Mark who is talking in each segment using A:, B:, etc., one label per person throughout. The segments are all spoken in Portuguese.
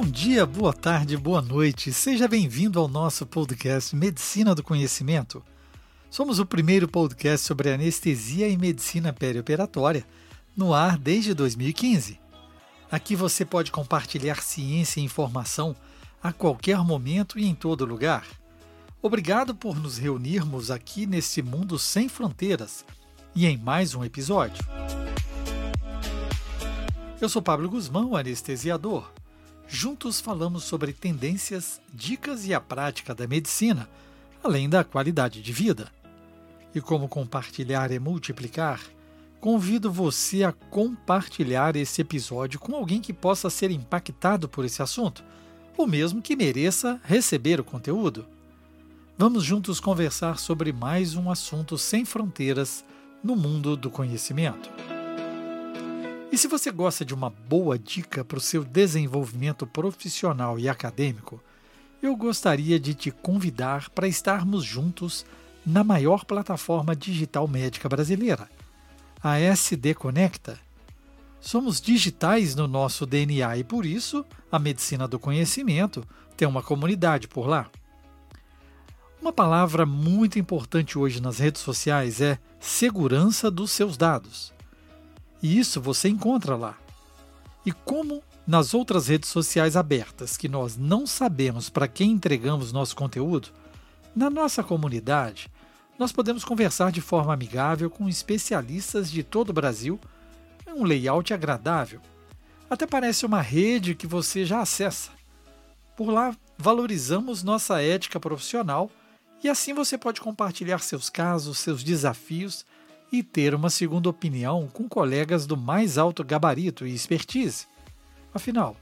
A: Bom dia, boa tarde, boa noite. Seja bem-vindo ao nosso podcast Medicina do Conhecimento. Somos o primeiro podcast sobre anestesia e medicina perioperatória no ar desde 2015. Aqui você pode compartilhar ciência e informação a qualquer momento e em todo lugar. Obrigado por nos reunirmos aqui nesse mundo sem fronteiras e em mais um episódio. Eu sou Pablo Guzmão, anestesiador. Juntos falamos sobre tendências, dicas e a prática da medicina, além da qualidade de vida. E como compartilhar é multiplicar, convido você a compartilhar esse episódio com alguém que possa ser impactado por esse assunto, ou mesmo que mereça receber o conteúdo. Vamos juntos conversar sobre mais um assunto sem fronteiras no mundo do conhecimento. E se você gosta de uma boa dica para o seu desenvolvimento profissional e acadêmico, eu gostaria de te convidar para estarmos juntos na maior plataforma digital médica brasileira, a SD Conecta. Somos digitais no nosso DNA e por isso a medicina do conhecimento tem uma comunidade por lá. Uma palavra muito importante hoje nas redes sociais é segurança dos seus dados. E isso você encontra lá. E como nas outras redes sociais abertas que nós não sabemos para quem entregamos nosso conteúdo, na nossa comunidade, nós podemos conversar de forma amigável com especialistas de todo o Brasil em um layout agradável. Até parece uma rede que você já acessa. Por lá, valorizamos nossa ética profissional e assim você pode compartilhar seus casos, seus desafios e ter uma segunda opinião com colegas do mais alto gabarito e expertise. Afinal,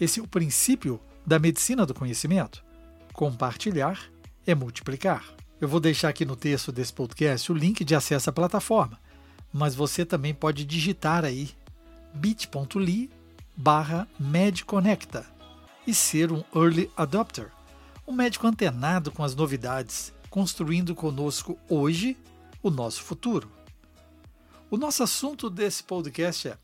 A: esse é o princípio da medicina do conhecimento. Compartilhar é multiplicar. Eu vou deixar aqui no texto desse podcast o link de acesso à plataforma, mas você também pode digitar aí bit.ly barra medconecta e ser um early adopter, um médico antenado com as novidades, construindo conosco hoje o nosso futuro. O nosso assunto desse podcast é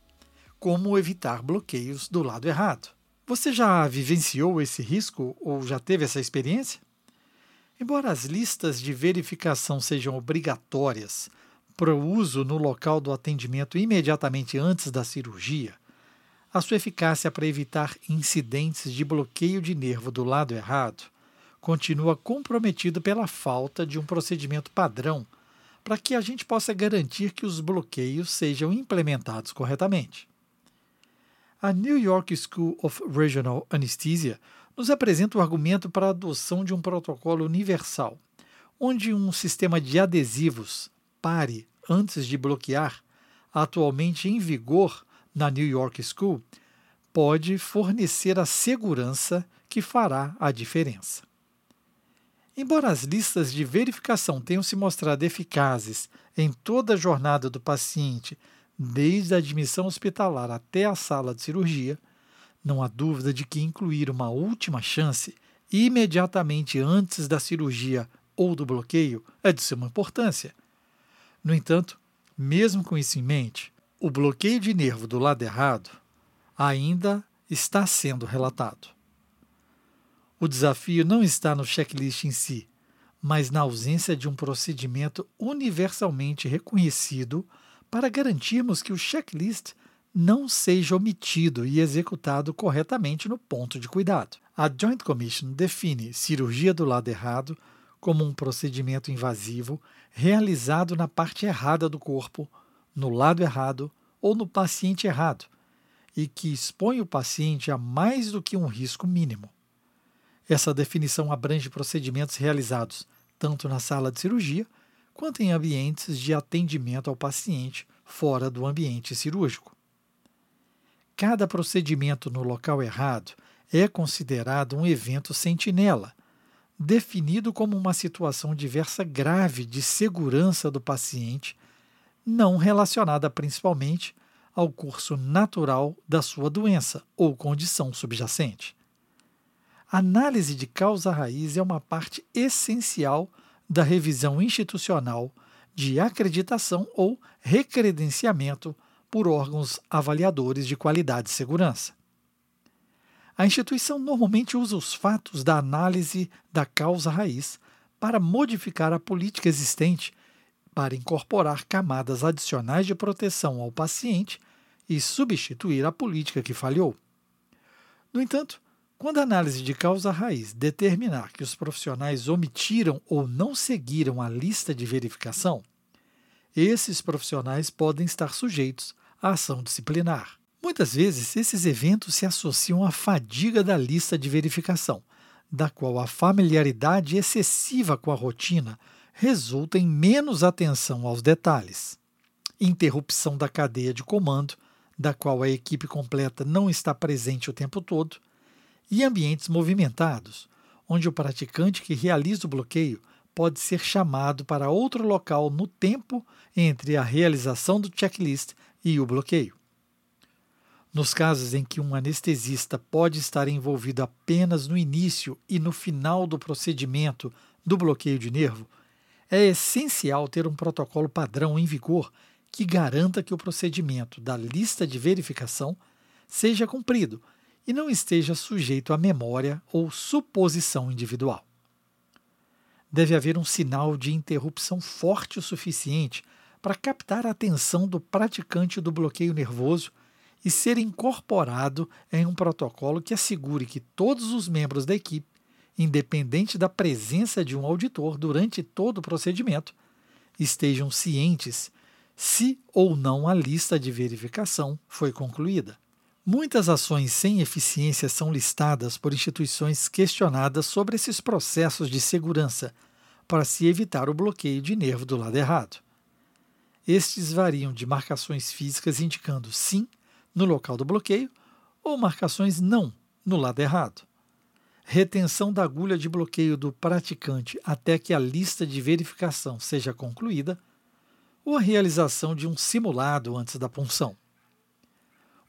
A: como evitar bloqueios do lado errado. Você já vivenciou esse risco ou já teve essa experiência? Embora as listas de verificação sejam obrigatórias para o uso no local do atendimento imediatamente antes da cirurgia, a sua eficácia para evitar incidentes de bloqueio de nervo do lado errado continua comprometida pela falta de um procedimento padrão para que a gente possa garantir que os bloqueios sejam implementados corretamente. A New York School of Regional Anesthesia nos apresenta o argumento para a adoção de um protocolo universal, onde um sistema de adesivos pare antes de bloquear, atualmente em vigor na New York School, pode fornecer a segurança que fará a diferença. Embora as listas de verificação tenham se mostrado eficazes em toda a jornada do paciente, desde a admissão hospitalar até a sala de cirurgia, não há dúvida de que incluir uma última chance imediatamente antes da cirurgia ou do bloqueio é de suma importância. No entanto, mesmo com isso em mente, o bloqueio de nervo do lado errado ainda está sendo relatado. O desafio não está no checklist em si, mas na ausência de um procedimento universalmente reconhecido para garantirmos que o checklist não seja omitido e executado corretamente no ponto de cuidado. A Joint Commission define cirurgia do lado errado como um procedimento invasivo realizado na parte errada do corpo, no lado errado ou no paciente errado, e que expõe o paciente a mais do que um risco mínimo. Essa definição abrange procedimentos realizados tanto na sala de cirurgia quanto em ambientes de atendimento ao paciente fora do ambiente cirúrgico. Cada procedimento no local errado é considerado um evento sentinela, definido como uma situação diversa grave de segurança do paciente, não relacionada principalmente ao curso natural da sua doença ou condição subjacente. Análise de causa raiz é uma parte essencial da revisão institucional de acreditação ou recredenciamento por órgãos avaliadores de qualidade e segurança. A instituição normalmente usa os fatos da análise da causa raiz para modificar a política existente, para incorporar camadas adicionais de proteção ao paciente e substituir a política que falhou. No entanto, quando a análise de causa raiz determinar que os profissionais omitiram ou não seguiram a lista de verificação, esses profissionais podem estar sujeitos à ação disciplinar. Muitas vezes, esses eventos se associam à fadiga da lista de verificação, da qual a familiaridade excessiva com a rotina resulta em menos atenção aos detalhes, interrupção da cadeia de comando, da qual a equipe completa não está presente o tempo todo, e ambientes movimentados, onde o praticante que realiza o bloqueio pode ser chamado para outro local no tempo entre a realização do checklist e o bloqueio. Nos casos em que um anestesista pode estar envolvido apenas no início e no final do procedimento do bloqueio de nervo, é essencial ter um protocolo padrão em vigor que garanta que o procedimento da lista de verificação seja cumprido e não esteja sujeito à memória ou suposição individual. Deve haver um sinal de interrupção forte o suficiente para captar a atenção do praticante do bloqueio nervoso e ser incorporado em um protocolo que assegure que todos os membros da equipe, independente da presença de um auditor durante todo o procedimento, estejam cientes se ou não a lista de verificação foi concluída. Muitas ações sem eficiência são listadas por instituições questionadas sobre esses processos de segurança para se evitar o bloqueio de nervo do lado errado. Estes variam de marcações físicas indicando sim no local do bloqueio ou marcações não no lado errado. Retenção da agulha de bloqueio do praticante até que a lista de verificação seja concluída ou a realização de um simulado antes da punção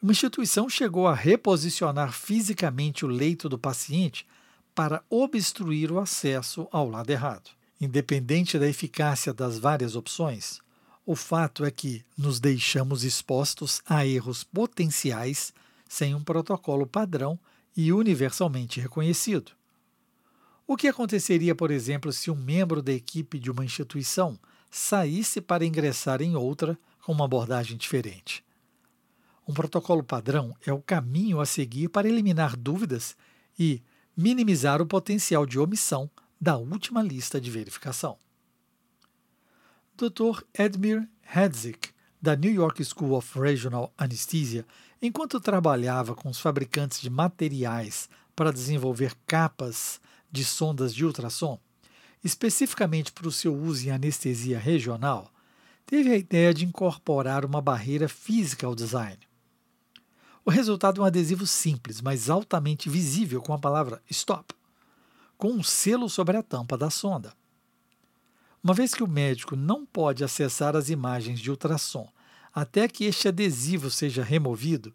A: uma instituição chegou a reposicionar fisicamente o leito do paciente para obstruir o acesso ao lado errado. Independente da eficácia das várias opções, o fato é que nos deixamos expostos a erros potenciais sem um protocolo padrão e universalmente reconhecido. O que aconteceria, por exemplo, se um membro da equipe de uma instituição saísse para ingressar em outra com uma abordagem diferente? Um protocolo padrão é o caminho a seguir para eliminar dúvidas e minimizar o potencial de omissão da última lista de verificação. Dr. Edmir Hedzik, da New York School of Regional Anesthesia, enquanto trabalhava com os fabricantes de materiais para desenvolver capas de sondas de ultrassom, especificamente para o seu uso em anestesia regional, teve a ideia de incorporar uma barreira física ao design. O resultado é um adesivo simples, mas altamente visível com a palavra STOP, com um selo sobre a tampa da sonda. Uma vez que o médico não pode acessar as imagens de ultrassom até que este adesivo seja removido,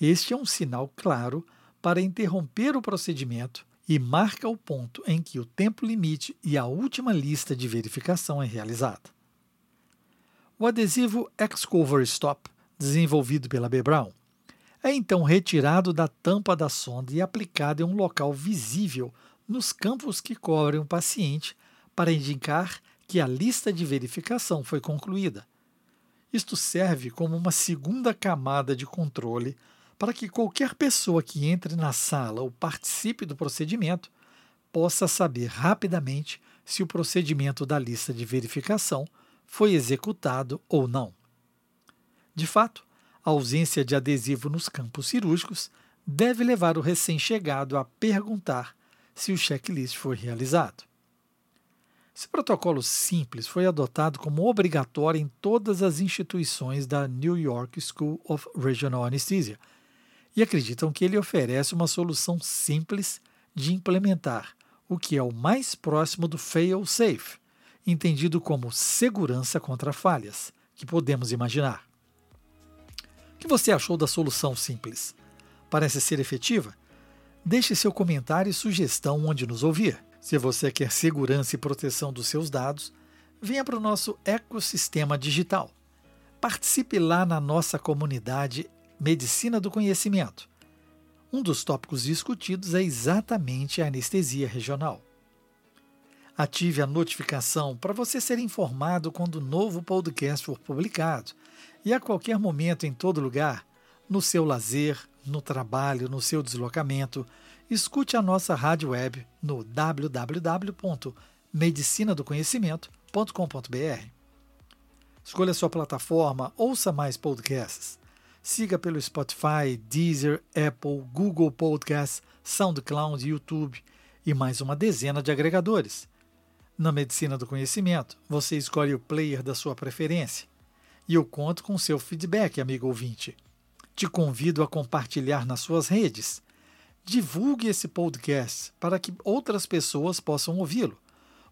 A: este é um sinal claro para interromper o procedimento e marca o ponto em que o tempo limite e a última lista de verificação é realizada. O adesivo X-Cover Stop, desenvolvido pela B. Brown, é então retirado da tampa da sonda e aplicado em um local visível nos campos que cobrem o paciente para indicar que a lista de verificação foi concluída. Isto serve como uma segunda camada de controle para que qualquer pessoa que entre na sala ou participe do procedimento possa saber rapidamente se o procedimento da lista de verificação foi executado ou não. De fato, a ausência de adesivo nos campos cirúrgicos deve levar o recém-chegado a perguntar se o checklist foi realizado. Esse protocolo simples foi adotado como obrigatório em todas as instituições da New York School of Regional Anesthesia e acreditam que ele oferece uma solução simples de implementar, o que é o mais próximo do fail-safe, entendido como segurança contra falhas, que podemos imaginar que você achou da solução simples? Parece ser efetiva? Deixe seu comentário e sugestão onde nos ouvir. Se você quer segurança e proteção dos seus dados, venha para o nosso ecossistema digital. Participe lá na nossa comunidade Medicina do Conhecimento, Um dos tópicos discutidos é exatamente a anestesia regional. Ative a notificação para você ser informado quando o novo podcast for publicado e a qualquer momento, em todo lugar, no seu lazer, no trabalho, no seu deslocamento, escute a nossa rádio web no www.medicinadoconhecimento.com.br. Escolha sua plataforma, ouça mais podcasts. Siga pelo Spotify, Deezer, Apple, Google Podcasts, SoundCloud, YouTube e mais uma dezena de agregadores. Na Medicina do Conhecimento, você escolhe o player da sua preferência. E eu conto com seu feedback, amigo ouvinte. Te convido a compartilhar nas suas redes. Divulgue esse podcast para que outras pessoas possam ouvi-lo.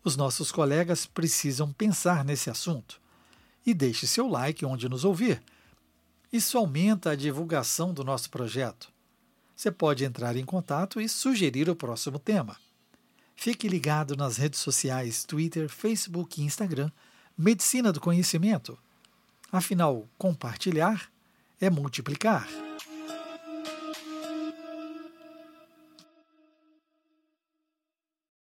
A: Os nossos colegas precisam pensar nesse assunto. E deixe seu like onde nos ouvir isso aumenta a divulgação do nosso projeto. Você pode entrar em contato e sugerir o próximo tema. Fique ligado nas redes sociais Twitter, Facebook e Instagram Medicina do Conhecimento. Afinal, compartilhar é multiplicar.